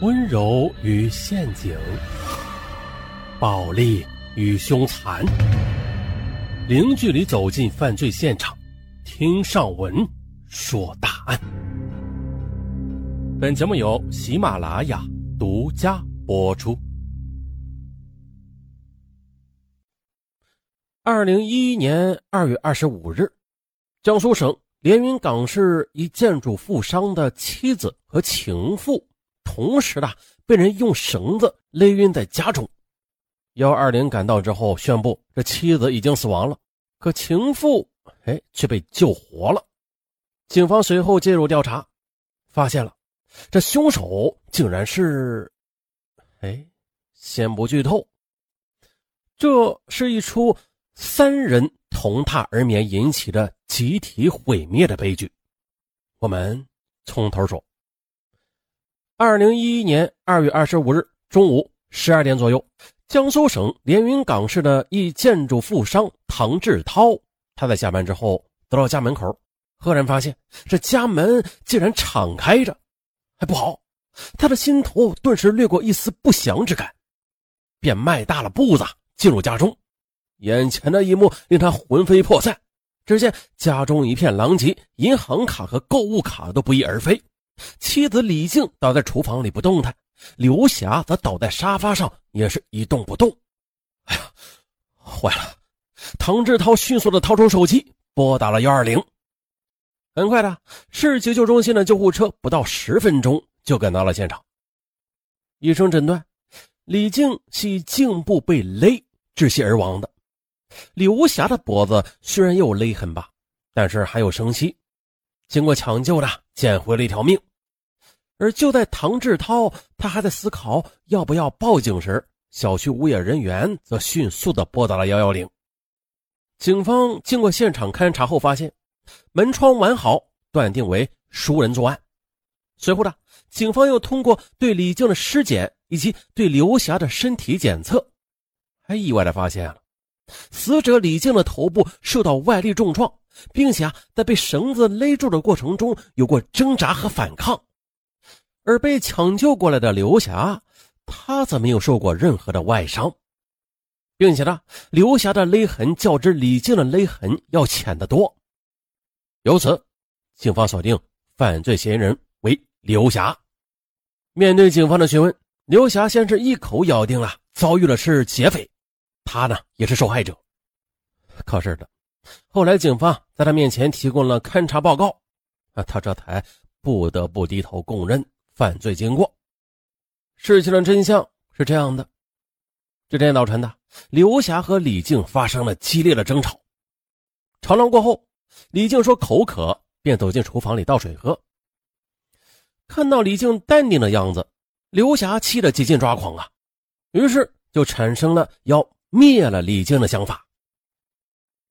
温柔与陷阱，暴力与凶残，零距离走进犯罪现场，听上文说大案。本节目由喜马拉雅独家播出。二零一一年二月二十五日，江苏省连云港市一建筑富商的妻子和情妇。同时呢，被人用绳子勒晕在家中。幺二零赶到之后，宣布这妻子已经死亡了，可情妇哎却被救活了。警方随后介入调查，发现了这凶手竟然是……哎，先不剧透，这是一出三人同榻而眠引起的集体毁灭的悲剧。我们从头说。二零一一年二月二十五日中午十二点左右，江苏省连云港市的一建筑富商唐志涛，他在下班之后走到家门口，赫然发现这家门竟然敞开着，还不好，他的心头顿时掠过一丝不祥之感，便迈大了步子进入家中。眼前的一幕令他魂飞魄散，只见家中一片狼藉，银行卡和购物卡都不翼而飞。妻子李静倒在厨房里不动弹，刘霞则倒在沙发上，也是一动不动。哎呀，坏了！唐志涛迅速的掏出手机，拨打了幺二零。很快的，市急救中心的救护车不到十分钟就赶到了现场。医生诊断，李静系颈部被勒窒息而亡的。刘霞的脖子虽然有勒痕吧，但是还有生息，经过抢救的，捡回了一条命。而就在唐志涛他还在思考要不要报警时，小区物业人员则迅速的拨打了幺幺零。警方经过现场勘查后发现，门窗完好，断定为熟人作案。随后呢，警方又通过对李静的尸检以及对刘霞的身体检测，还意外的发现了死者李静的头部受到外力重创，并且啊，在被绳子勒住的过程中有过挣扎和反抗。而被抢救过来的刘霞，她则没有受过任何的外伤，并且呢，刘霞的勒痕较之李静的勒痕要浅得多。由此，警方锁定犯罪嫌疑人为刘霞。面对警方的询问，刘霞先是一口咬定了遭遇的是劫匪，他呢也是受害者。可是的，后来警方在他面前提供了勘查报告，啊，他这才不得不低头供认。犯罪经过，事情的真相是这样的：这天早晨的，刘霞和李静发生了激烈的争吵。吵闹过后，李静说口渴，便走进厨房里倒水喝。看到李静淡定的样子，刘霞气得几近抓狂啊，于是就产生了要灭了李静的想法。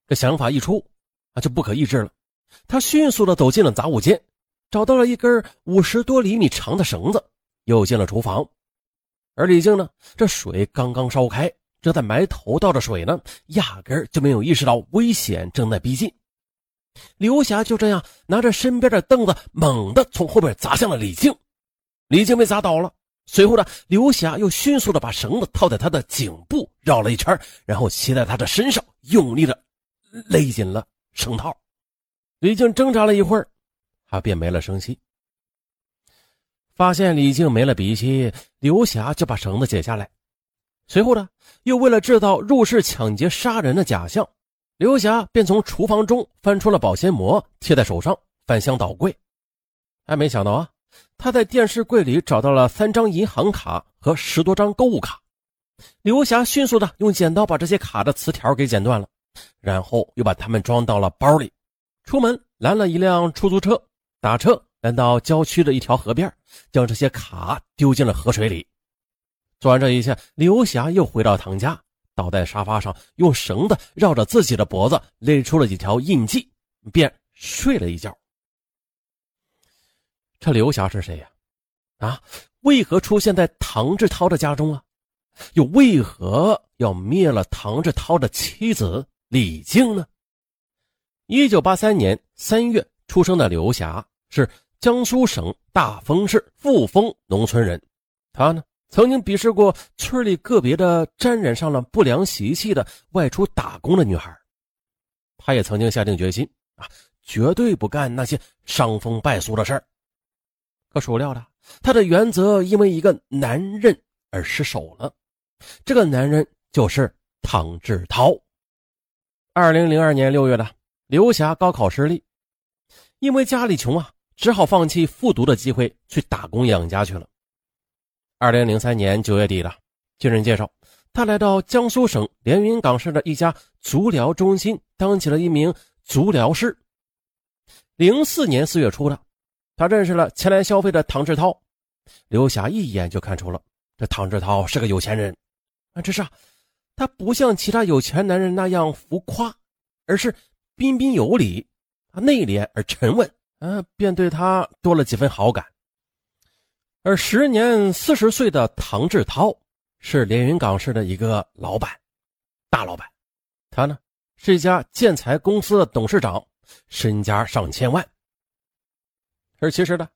这想法一出，啊，就不可抑制了，他迅速的走进了杂物间。找到了一根五十多厘米长的绳子，又进了厨房。而李静呢，这水刚刚烧开，正在埋头倒着水呢，压根就没有意识到危险正在逼近。刘霞就这样拿着身边的凳子，猛地从后边砸向了李静。李静被砸倒了。随后呢，刘霞又迅速的把绳子套在他的颈部，绕了一圈，然后骑在他的身上，用力的勒紧了绳套。李静挣扎了一会儿。他便没了声息。发现李静没了鼻息，刘霞就把绳子解下来。随后呢，又为了制造入室抢劫杀人的假象，刘霞便从厨房中翻出了保鲜膜贴在手上，翻箱倒柜。还没想到啊，他在电视柜里找到了三张银行卡和十多张购物卡。刘霞迅速的用剪刀把这些卡的磁条给剪断了，然后又把它们装到了包里，出门拦了一辆出租车。打车来到郊区的一条河边，将这些卡丢进了河水里。做完这一切，刘霞又回到唐家，倒在沙发上，用绳子绕着自己的脖子勒出了几条印记，便睡了一觉。这刘霞是谁呀？啊，为何出现在唐志涛的家中啊？又为何要灭了唐志涛的妻子李静呢？一九八三年三月。出生的刘霞是江苏省大丰市富丰农村人，他呢，曾经鄙视过村里个别的沾染上了不良习气的外出打工的女孩。他也曾经下定决心啊，绝对不干那些伤风败俗的事儿。可孰料的，他的原则因为一个男人而失手了。这个男人就是唐志涛。二零零二年六月的，刘霞高考失利，因为家里穷啊，只好放弃复读的机会，去打工养家去了。二零零三年九月底了，据人介绍。他来到江苏省连云港市的一家足疗中心，当起了一名足疗师。零四年四月初的，他认识了前来消费的唐志涛。刘霞一眼就看出了这唐志涛是个有钱人啊，只是啊，他不像其他有钱男人那样浮夸，而是彬彬有礼啊，内敛而沉稳嗯，便对他多了几分好感。而时年四十岁的唐志涛。是连云港市的一个老板，大老板，他呢是一家建材公司的董事长，身家上千万。而其实呢，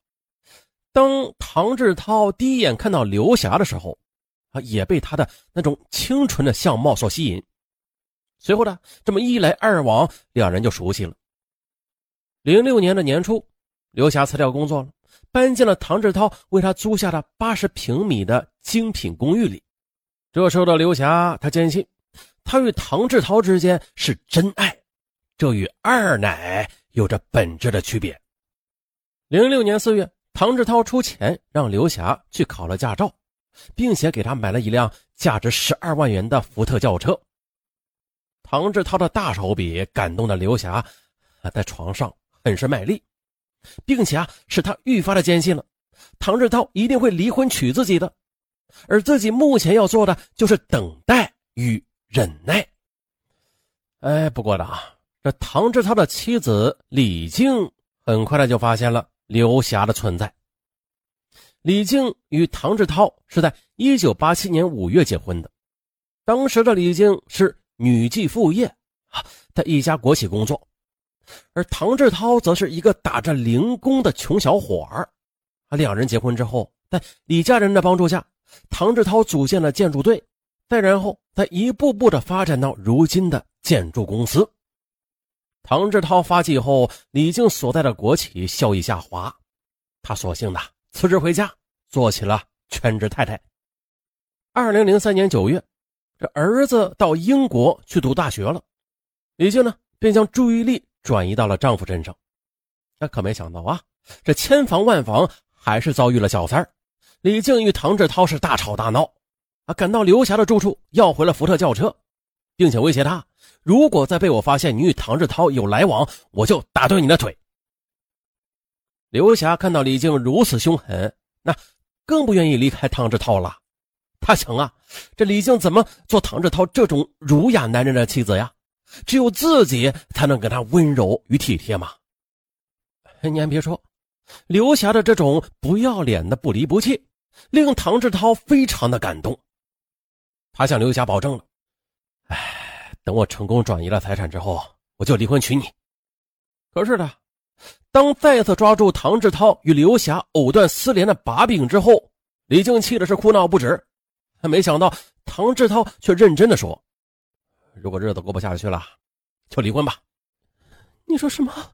当唐志涛第一眼看到刘霞的时候，啊，也被她的那种清纯的相貌所吸引。随后呢，这么一来二往，两人就熟悉了。零六年的年初，刘霞辞掉工作了，搬进了唐志涛为她租下的八十平米的精品公寓里。这时候的刘霞，她坚信，她与唐志涛之间是真爱，这与二奶有着本质的区别。零六年四月，唐志涛出钱让刘霞去考了驾照，并且给她买了一辆价值十二万元的福特轿车。唐志涛的大手笔感动了刘霞，在床上很是卖力，并且啊，使他愈发的坚信了，唐志涛一定会离婚娶自己的。而自己目前要做的就是等待与忍耐。哎，不过的啊，这唐志涛的妻子李静很快的就发现了刘霞的存在。李静与唐志涛是在一九八七年五月结婚的，当时的李静是女继父业啊，在一家国企工作，而唐志涛则是一个打着零工的穷小伙儿。啊，两人结婚之后，在李家人的帮助下。唐志涛组建了建筑队，再然后他一步步的发展到如今的建筑公司。唐志涛发迹后，李静所在的国企效益下滑，他索性的辞职回家，做起了全职太太。二零零三年九月，这儿子到英国去读大学了，李静呢便将注意力转移到了丈夫身上。那可没想到啊，这千防万防，还是遭遇了小三儿。李静与唐志涛是大吵大闹，啊，赶到刘霞的住处，要回了福特轿车，并且威胁他：如果再被我发现你与唐志涛有来往，我就打断你的腿。刘霞看到李静如此凶狠，那更不愿意离开唐志涛了。他想啊，这李静怎么做唐志涛这种儒雅男人的妻子呀？只有自己才能跟他温柔与体贴嘛。你还别说，刘霞的这种不要脸的不离不弃。令唐志涛非常的感动，他向刘霞保证了：“哎，等我成功转移了财产之后，我就离婚娶你。”可是呢，当再次抓住唐志涛与刘霞藕断丝连的把柄之后，李静气的是哭闹不止。没想到唐志涛却认真的说：“如果日子过不下去了，就离婚吧。”你说什么？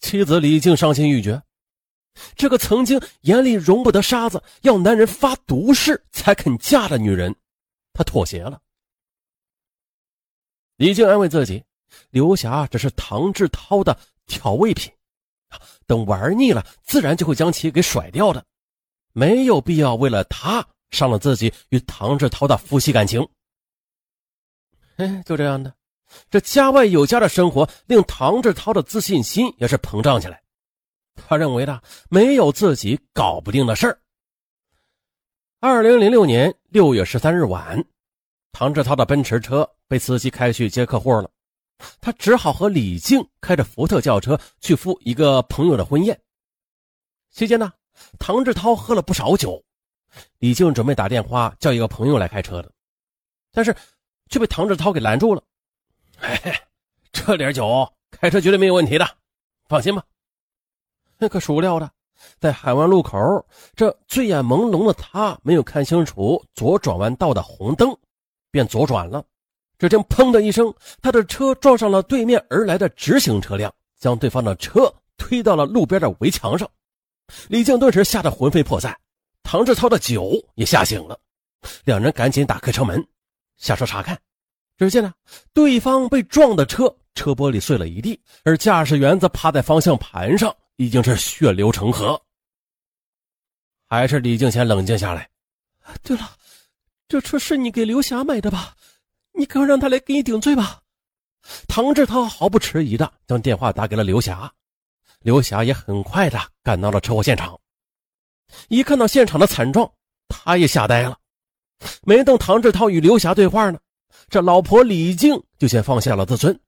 妻子李静伤心欲绝。这个曾经眼里容不得沙子，要男人发毒誓才肯嫁的女人，她妥协了。李静安慰自己，刘霞只是唐志涛的调味品，等玩腻了，自然就会将其给甩掉的，没有必要为了他伤了自己与唐志涛的夫妻感情。哎，就这样的，这家外有家的生活令唐志涛的自信心也是膨胀起来。他认为呢，没有自己搞不定的事儿。二零零六年六月十三日晚，唐志涛的奔驰车被司机开去接客户了，他只好和李静开着福特轿车去赴一个朋友的婚宴。期间呢，唐志涛喝了不少酒，李静准备打电话叫一个朋友来开车的，但是却被唐志涛给拦住了。哎，这点酒开车绝对没有问题的，放心吧。那可孰料的，在海湾路口，这醉眼朦胧的他没有看清楚左转弯道的红灯，便左转了。只听“砰”的一声，他的车撞上了对面而来的直行车辆，将对方的车推到了路边的围墙上。李静顿时吓得魂飞魄散，唐志涛的酒也吓醒了，两人赶紧打开车门，下车查看。只见呢，对方被撞的车车玻璃碎了一地，而驾驶员则趴在方向盘上，已经是血流成河。还是李静先冷静下来。对了，这车是你给刘霞买的吧？你快让他来给你顶罪吧。唐志涛毫不迟疑的将电话打给了刘霞，刘霞也很快的赶到了车祸现场。一看到现场的惨状，他也吓呆了。没等唐志涛与刘霞对话呢。这老婆李静就先放下了自尊，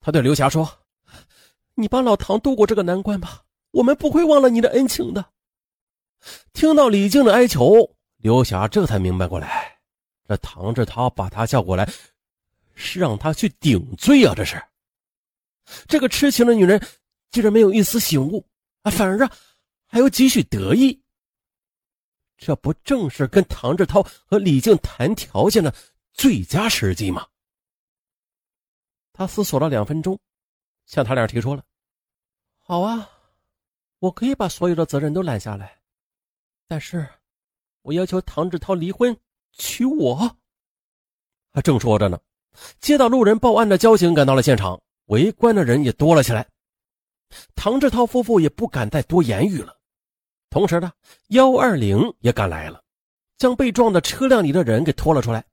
她对刘霞说：“你帮老唐度过这个难关吧，我们不会忘了你的恩情的。”听到李静的哀求，刘霞这才明白过来，这唐志涛把她叫过来，是让他去顶罪啊！这是，这个痴情的女人竟然没有一丝醒悟啊，反而啊还有几许得意，这不正是跟唐志涛和李静谈条件的？最佳时机吗？他思索了两分钟，向他俩提出了：“好啊，我可以把所有的责任都揽下来，但是，我要求唐志涛离婚，娶我。”他正说着呢，接到路人报案的交警赶到了现场，围观的人也多了起来。唐志涛夫妇也不敢再多言语了。同时呢，幺二零也赶来了，将被撞的车辆里的人给拖了出来。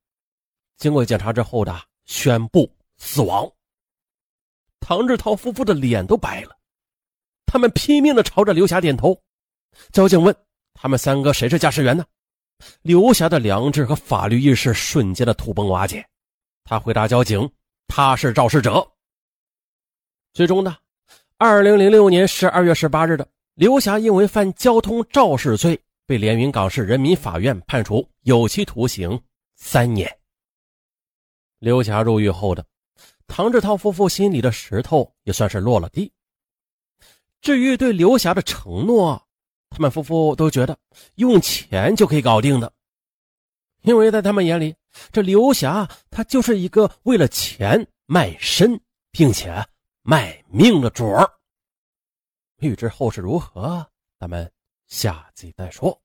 经过检查之后的宣布死亡。唐志涛夫妇的脸都白了，他们拼命的朝着刘霞点头。交警问他们三个谁是驾驶员呢？刘霞的良知和法律意识瞬间的土崩瓦解。他回答交警：“他是肇事者。”最终呢，二零零六年十二月十八日的刘霞因为犯交通肇事罪，被连云港市人民法院判处有期徒刑三年。刘霞入狱后的唐志涛夫妇心里的石头也算是落了地。至于对刘霞的承诺，他们夫妇都觉得用钱就可以搞定的，因为在他们眼里，这刘霞她就是一个为了钱卖身并且卖命的主儿。欲知后事如何，咱们下集再说。